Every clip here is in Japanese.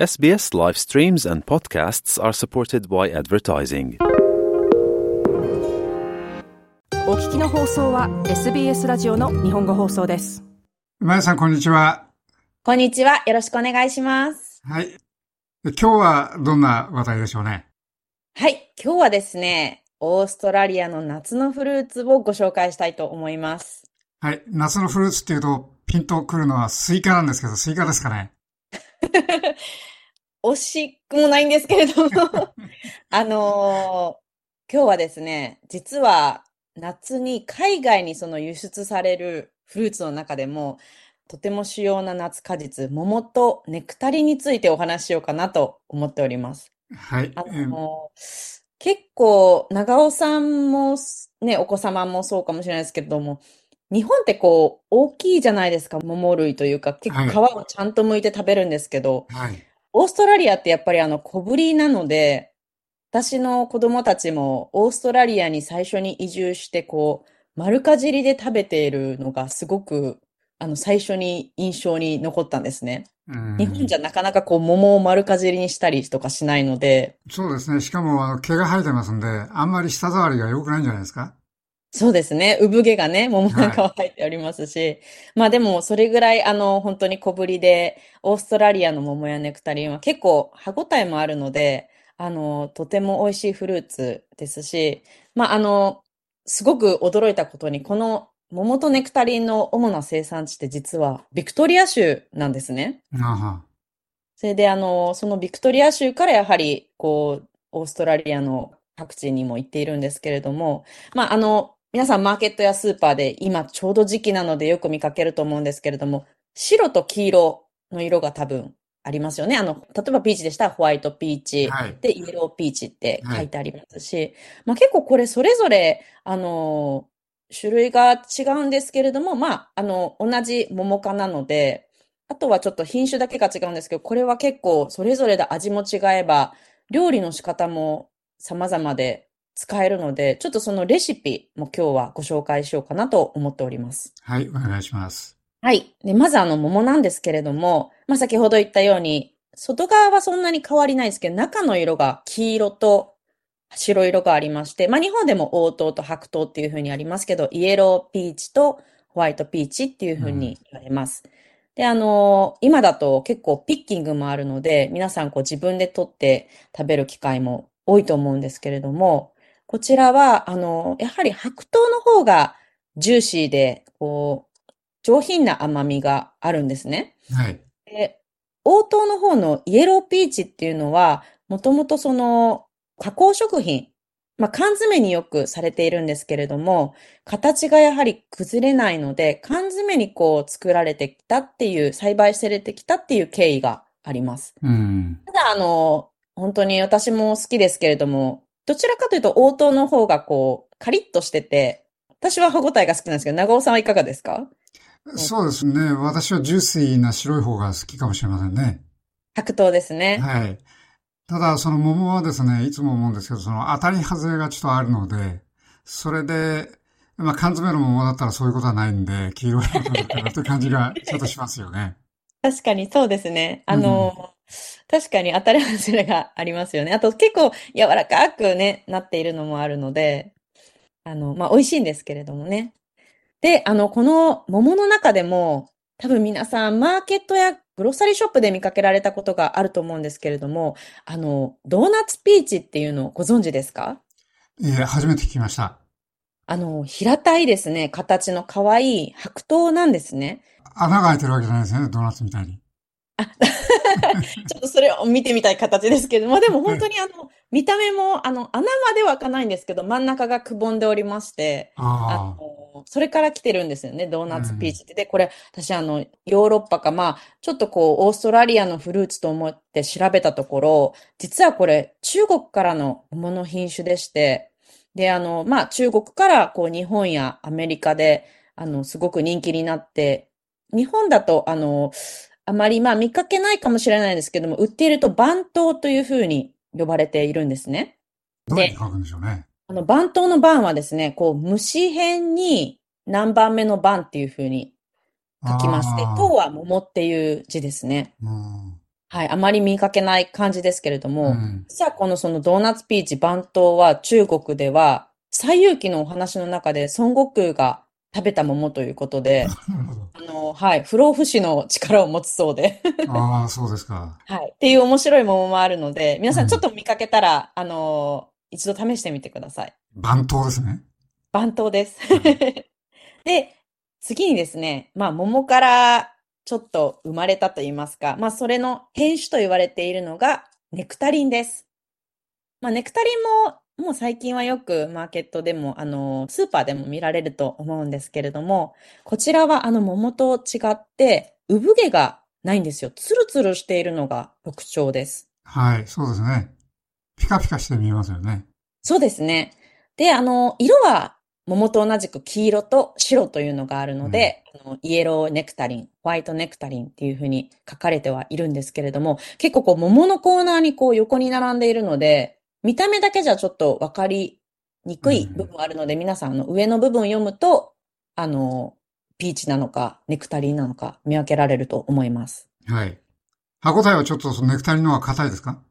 SBS live streams and podcasts are supported by advertising. お聞きの放送は SBS ラジオの日本語放送です。まやさん、こんにちは。こんにちは。よろしくお願いします。はい。今日はどんな話題でしょうね？はい。今日はですね、オーストラリアの夏のフルーツをご紹介したいと思います。はい。夏のフルーツっていうと、ピンとくるのはスイカなんですけど、スイカですかね？惜しくもないんですけれども、あのー今日はですね、実は夏に海外にその輸出されるフルーツの中でも、とても主要な夏果実、桃とネクタリについてお話ししようかなと思っております。はい。あえーの、結構、長尾さんも、ね、お子様もそうかもしれないですけれども、日本ってこう、大きいじゃないですか、桃類というか、結構皮をちゃんと剥いて食べるんですけど、はい。オーストラリアってやっぱりあの小ぶりなので、私の子供たちもオーストラリアに最初に移住して、こう、丸かじりで食べているのがすごく、あの、最初に印象に残ったんですね。うん日本じゃなかなかこう、桃を丸かじりにしたりとかしないので、そうですね。しかも、あの、毛が生えてますんで、あんまり舌触りが良くないんじゃないですか？そうですね。産毛がね、桃なんかは入っておりますし。まあでも、それぐらい、あの、本当に小ぶりで、オーストラリアの桃やネクタリンは結構歯ごたえもあるので、あの、とても美味しいフルーツですし、まああの、すごく驚いたことに、この桃とネクタリンの主な生産地って実はビクトリア州なんですね。それで、あの、そのビクトリア州からやはり、こう、オーストラリアの各地にも行っているんですけれども、まあ、あの、皆さんマーケットやスーパーで今ちょうど時期なのでよく見かけると思うんですけれども、白と黄色の色が多分ありますよね。あの、例えばピーチでしたらホワイトピーチ、はい。で、イエローピーチって書いてありますし、まあ結構これそれぞれ、あの、種類が違うんですけれども、まあ、あの、同じ桃科なので、あとはちょっと品種だけが違うんですけど、これは結構それぞれで味も違えば、料理の仕方も様々で使えるので、ちょっとそのレシピも今日はご紹介しようかなと思っております。はい。お願いします。はい。で、まずあの桃なんですけれども、まあ、先ほど言ったように、外側はそんなに変わりないですけど、中の色が黄色と白色がありまして、まあ、日本でも黄桃と白桃っていう風にありますけど、イエローピーチとホワイトピーチっていう風に言われます。で、あの今だと結構ピッキングもあるので、皆さんこう自分で取って食べる機会も多いと思うんですけれども、こちらは、あのやはり白桃の方がジューシーで、こう、上品な甘みがあるんですね。はい。で、応答の方のイエローピーチっていうのは、もともとその加工食品、まあ、缶詰によくされているんですけれども、形がやはり崩れないので、缶詰にこう作られてきたっていう、栽培されてきたっていう経緯があります。うん。ただ、あの、本当に私も好きですけれども、どちらかというと応答の方がこう、カリッとしてて、私は歯ごたえが好きなんですけど、長尾さんはいかがですか？そうですね。私はジューシーな白い方が好きかもしれませんね。白桃ですね。はい。ただ、その桃はですね、いつも思うんですけど、その当たり外れがちょっとあるので、それで、まあ缶詰の桃だったらそういうことはないんで、黄色いのだからという感じがちょっとしますよね。確かにそうですね。あの、確かに当たり外れがありますよね。あと結構柔らかくね、なっているのもあるので、あの、まあ、美味しいんですけれどもね。で、あの、この桃の中でも、多分皆さん、マーケットやグロッサリーショップで見かけられたことがあると思うんですけれども、あの、ドーナツピーチっていうのをご存知ですか？いえ、初めて聞きました。あの、平たいですね、形の可愛い白桃なんですね。穴が開いてるわけじゃないですよね、ドーナツみたいに。ちょっとそれを見てみたい形ですけど、まあでも本当にあの、見た目も、あの、穴までは開かないんですけど、真ん中がくぼんでおりまして、ああの、それから来てるんですよね、ドーナツピーチって。で、これ、私あの、ヨーロッパか、まあ、ちょっとこう、オーストラリアのフルーツと思って調べたところ、実はこれ、中国からの桃の品種でして、で、あの、まあ、中国からこう、日本やアメリカで、あの、すごく人気になって、日本だと、あの、あまりまあ見かけないかもしれないですけども、売っていると番頭というふうに呼ばれているんですね。あ、どういうふうに書くんでしょうね。あの、番頭の番はですね、こう、虫辺に何番目の番っていうふうに書きまして、あー頭は桃っていう字ですね。うんはい、あまり見かけない感じですけれどうも、ん。実はこのそのドーナツピーチ番頭は中国では、西遊記のお話の中で孫悟空が食べた桃ということで。あの、はい、不老不死の力を持つそうで、ああ、そうですか。はい、っていう面白い桃もあるので、皆さうんんちょっと見かけたら、あの、一度試してみてください。番頭ですね。番頭ですうん。で、次にですね、まあ、桃からちょっと生まれたと言いますか、まあ、それの変種と言われているのがネクタリンです。まあ、ネクタリンも、もう最近はよくマーケットでも、あの、スーパーでも見られると思うんですけれども、こちらはあの桃と違って、産毛がないんですよ。ツルツルしているのが特徴です。はい、そうですね。ピカピカして見えますよね。そうですね。で、あの、色は桃と同じく黄色と白というのがあるので、あのイエローネクタリン、ホワイトネクタリンっていうふうに書かれてはいるんですけれども、結構こう桃のコーナーにこう横に並んでいるので、見た目だけじゃちょっとわかりにくい部分があるので、皆さんあの上の部分を読むと、あの、ピーチなのかネクタリンなのか見分けられると思います。はい。歯応えはちょっとそのネクタリンの方が硬いですか？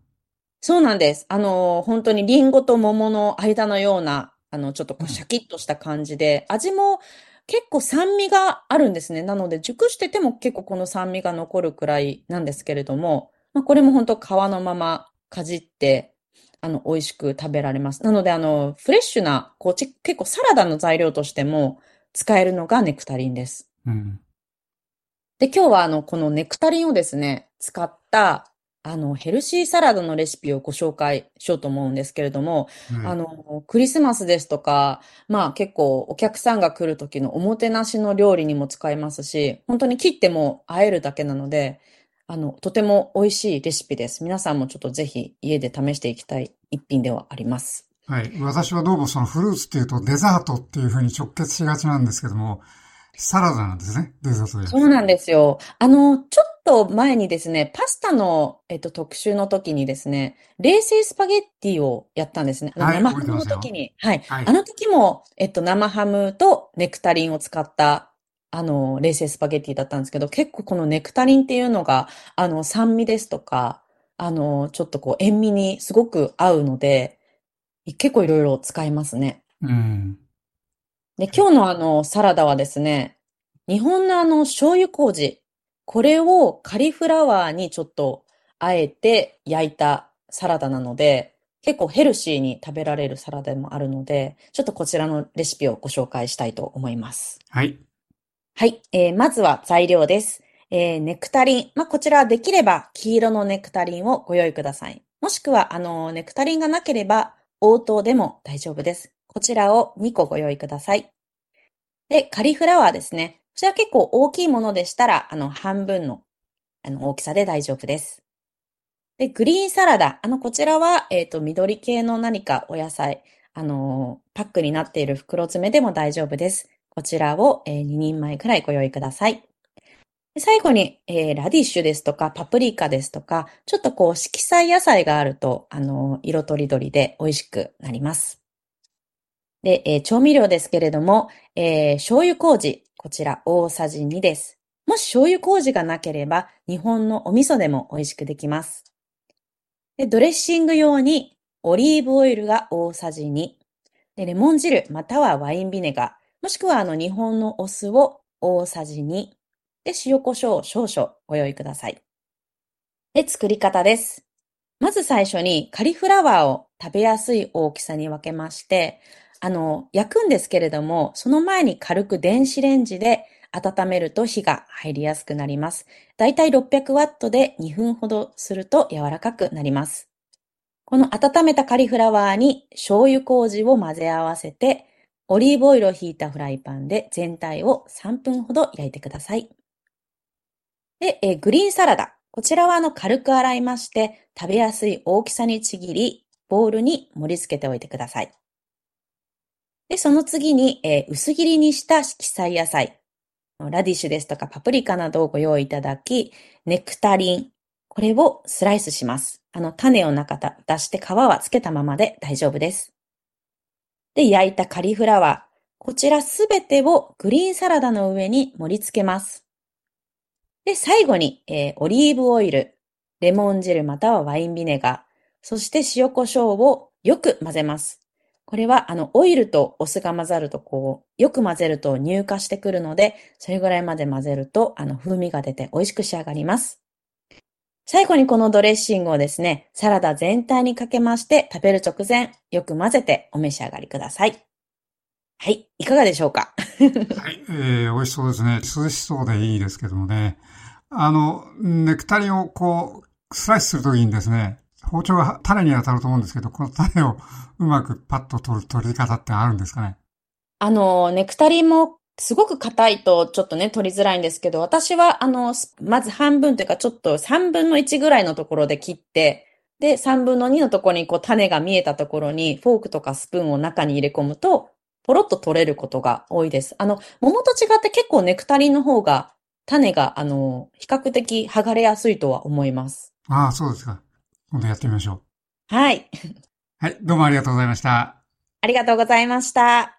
そうなんです。あの、本当にリンゴと桃の間のような、あの、ちょっとこうシャキッとした感じで、味も結構酸味があるんですね。なので、熟してても結構この酸味が残るくらいなんですけれども、まあ、これも本当皮のままかじって、あの、美味しく食べられます。なので、あの、フレッシュな、こう、ち結構サラダの材料としても使えるのがネクタリンです。うん。で、今日はあの、このネクタリンをですね、使った、あの、ヘルシーサラダのレシピをご紹介しようと思うんですけれども、はいあの、クリスマスですとか、まあ結構お客さんが来る時のおもてなしの料理にも使えますし、本当に切っても和えるだけなので、あの、とても美味しいレシピです。皆さんもちょっとぜひ家で試していきたい一品ではあります。はい。私はどうもそのフルーツっていうとデザートっていうふうに直結しがちなんですけども、サラダなんですね。デザートで。そうなんですよ。あの、ちょっと前にですね、パスタの、えっと、特集の時にですね、冷製スパゲッティをやったんですね。あのはい生ハムの時に。はい。はいあの時も、えっと、生ハムとネクタリンを使った、あの、冷製スパゲッティだったんですけど、結構このネクタリンっていうのが、あの、酸味ですとか、あの、ちょっとこう、塩味にすごく合うので、結構いろいろ使えますね。うん。で、今日のあの、サラダはですね、日本のあの、醤油麹、これをカリフラワーにちょっとあえて焼いたサラダなので、結構ヘルシーに食べられるサラダでもあるので、ちょっとこちらのレシピをご紹介したいと思います。はい。はい、えーまずは材料です。えーネクタリン。まあ、こちらできれば黄色のネクタリンをご用意ください。もしくは、あの、ネクタリンがなければ応答でも大丈夫です。こちらを2個ご用意ください。で、カリフラワーですね。こちら結構大きいものでしたら、あの、半分の、あの、大きさで大丈夫です。で、グリーンサラダ。あの、こちらは、えっと、緑系の何かお野菜、あの、パックになっている袋詰めでも大丈夫です。こちらを、え2人前くらいご用意ください。最後に、えーラディッシュですとか、パプリカですとか、ちょっとこう、色彩野菜があると、あの、色とりどりで美味しくなります。で、えー調味料ですけれども、えー醤油麹、こちら大さじ2です。もし醤油麹がなければ、日本のお味噌でも美味しくできます。で、ドレッシング用に、オリーブオイルが大さじ2。で、レモン汁、またはワインビネガー、もしくはあの日本のお酢を大さじ2。で、塩コショウ少々ご用意ください。で、作り方です。まず最初にカリフラワーを食べやすい大きさに分けまして、あの、焼くんですけれども、その前に軽く電子レンジで温めると火が入りやすくなります。だいたい600ワットで2分ほどすると柔らかくなります。この温めたカリフラワーに醤油麹を混ぜ合わせて、オリーブオイルをひいたフライパンで全体を3分ほど焼いてください。で、えグリーンサラダ。こちらはあの軽く洗いまして、食べやすい大きさにちぎり、ボウルに盛り付けておいてください。で、その次に、え薄切りにした色彩野菜。ラディッシュですとかパプリカなどをご用意いただき、ネクタリン。これをスライスします。あの、種を中た出して皮はつけたままで大丈夫です。で、焼いたカリフラワー。こちらすべてをグリーンサラダの上に盛り付けます。で、最後に、えーオリーブオイル。レモン汁またはワインビネガー、そして塩コショウをよく混ぜます。これは、あの、オイルとお酢が混ざると、こう、よく混ぜると乳化してくるので、それぐらいまで混ぜると、あの、風味が出て美味しく仕上がります。最後にこのドレッシングをですね、サラダ全体にかけまして、食べる直前、よく混ぜてお召し上がりください。はい、いかがでしょうか？はい、えー、美味しそうですね。涼しそうでいいですけどもね。あの、ネクタリンをこう、スライスするときにですね、包丁が種に当たると思うんですけど、この種をうまくパッと取る取り方ってあるんですかね？あの、ネクタリンもすごく硬いとちょっとね、取りづらいんですけど、私はあの、まず半分というかちょっと3分の1ぐらいのところで切って、で、3分の2のところにこう種が見えたところにフォークとかスプーンを中に入れ込むと、ポロッと取れることが多いです。あの、桃と違って結構ネクタリンの方が種があの、比較的剥がれやすいとは思います。ああ、そうですか。今度やってみましょう。はい。はい、どうもありがとうございました。ありがとうございました。